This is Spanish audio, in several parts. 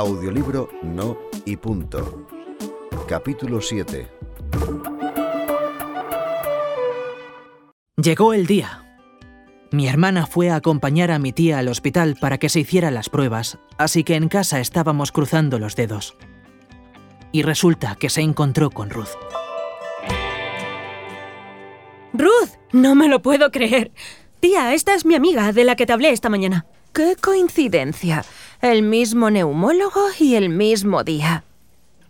Audiolibro No y Punto. Capítulo 7. Llegó el día. Mi hermana fue a acompañar a mi tía al hospital para que se hiciera las pruebas, así que en casa estábamos cruzando los dedos. Y resulta que se encontró con Ruth. Ruth, no me lo puedo creer. Tía, esta es mi amiga de la que te hablé esta mañana. ¡Qué coincidencia! El mismo neumólogo y el mismo día.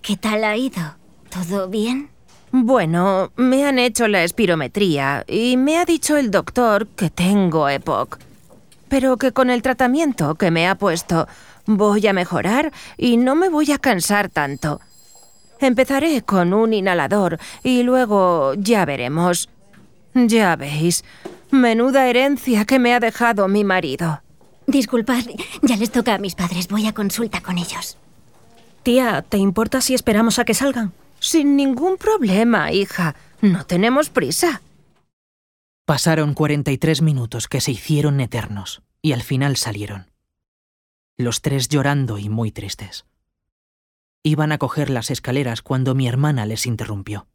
¿Qué tal ha ido? ¿Todo bien? Bueno, me han hecho la espirometría y me ha dicho el doctor que tengo EPOC. Pero que con el tratamiento que me ha puesto voy a mejorar y no me voy a cansar tanto. Empezaré con un inhalador y luego ya veremos. Ya veis, menuda herencia que me ha dejado mi marido. Disculpad, ya les toca a mis padres. Voy a consulta con ellos. Tía, ¿te importa si esperamos a que salgan? Sin ningún problema, hija. No tenemos prisa. Pasaron 43 minutos que se hicieron eternos y al final salieron. Los tres llorando y muy tristes. Iban a coger las escaleras cuando mi hermana les interrumpió.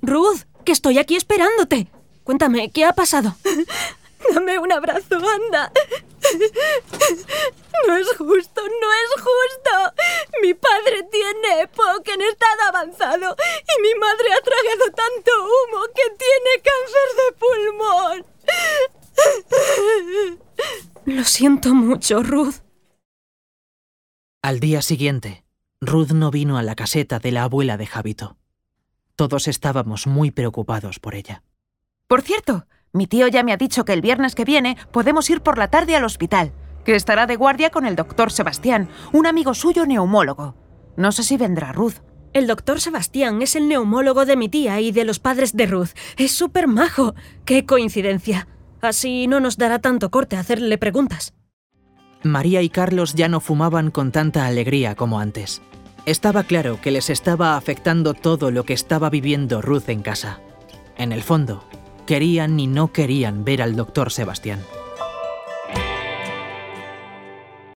Ruth, que estoy aquí esperándote. Cuéntame, ¿qué ha pasado? Dame un abrazo, anda. No es justo, no es justo. Mi padre tiene EPOC en estado avanzado y mi madre ha tragado tanto humo que tiene cáncer de pulmón. Lo siento mucho, Ruth. Al día siguiente, Ruth no vino a la caseta de la abuela de Javito. Todos estábamos muy preocupados por ella. Por cierto, mi tío ya me ha dicho que el viernes que viene podemos ir por la tarde al hospital, que estará de guardia con el doctor Sebastián, un amigo suyo neumólogo. No sé si vendrá Ruth. El doctor Sebastián es el neumólogo de mi tía y de los padres de Ruth. Es súper majo. ¡Qué coincidencia! Así no nos dará tanto corte hacerle preguntas. María y Carlos ya no fumaban con tanta alegría como antes. Estaba claro que les estaba afectando todo lo que estaba viviendo Ruth en casa. En el fondo, querían y no querían ver al doctor Sebastián.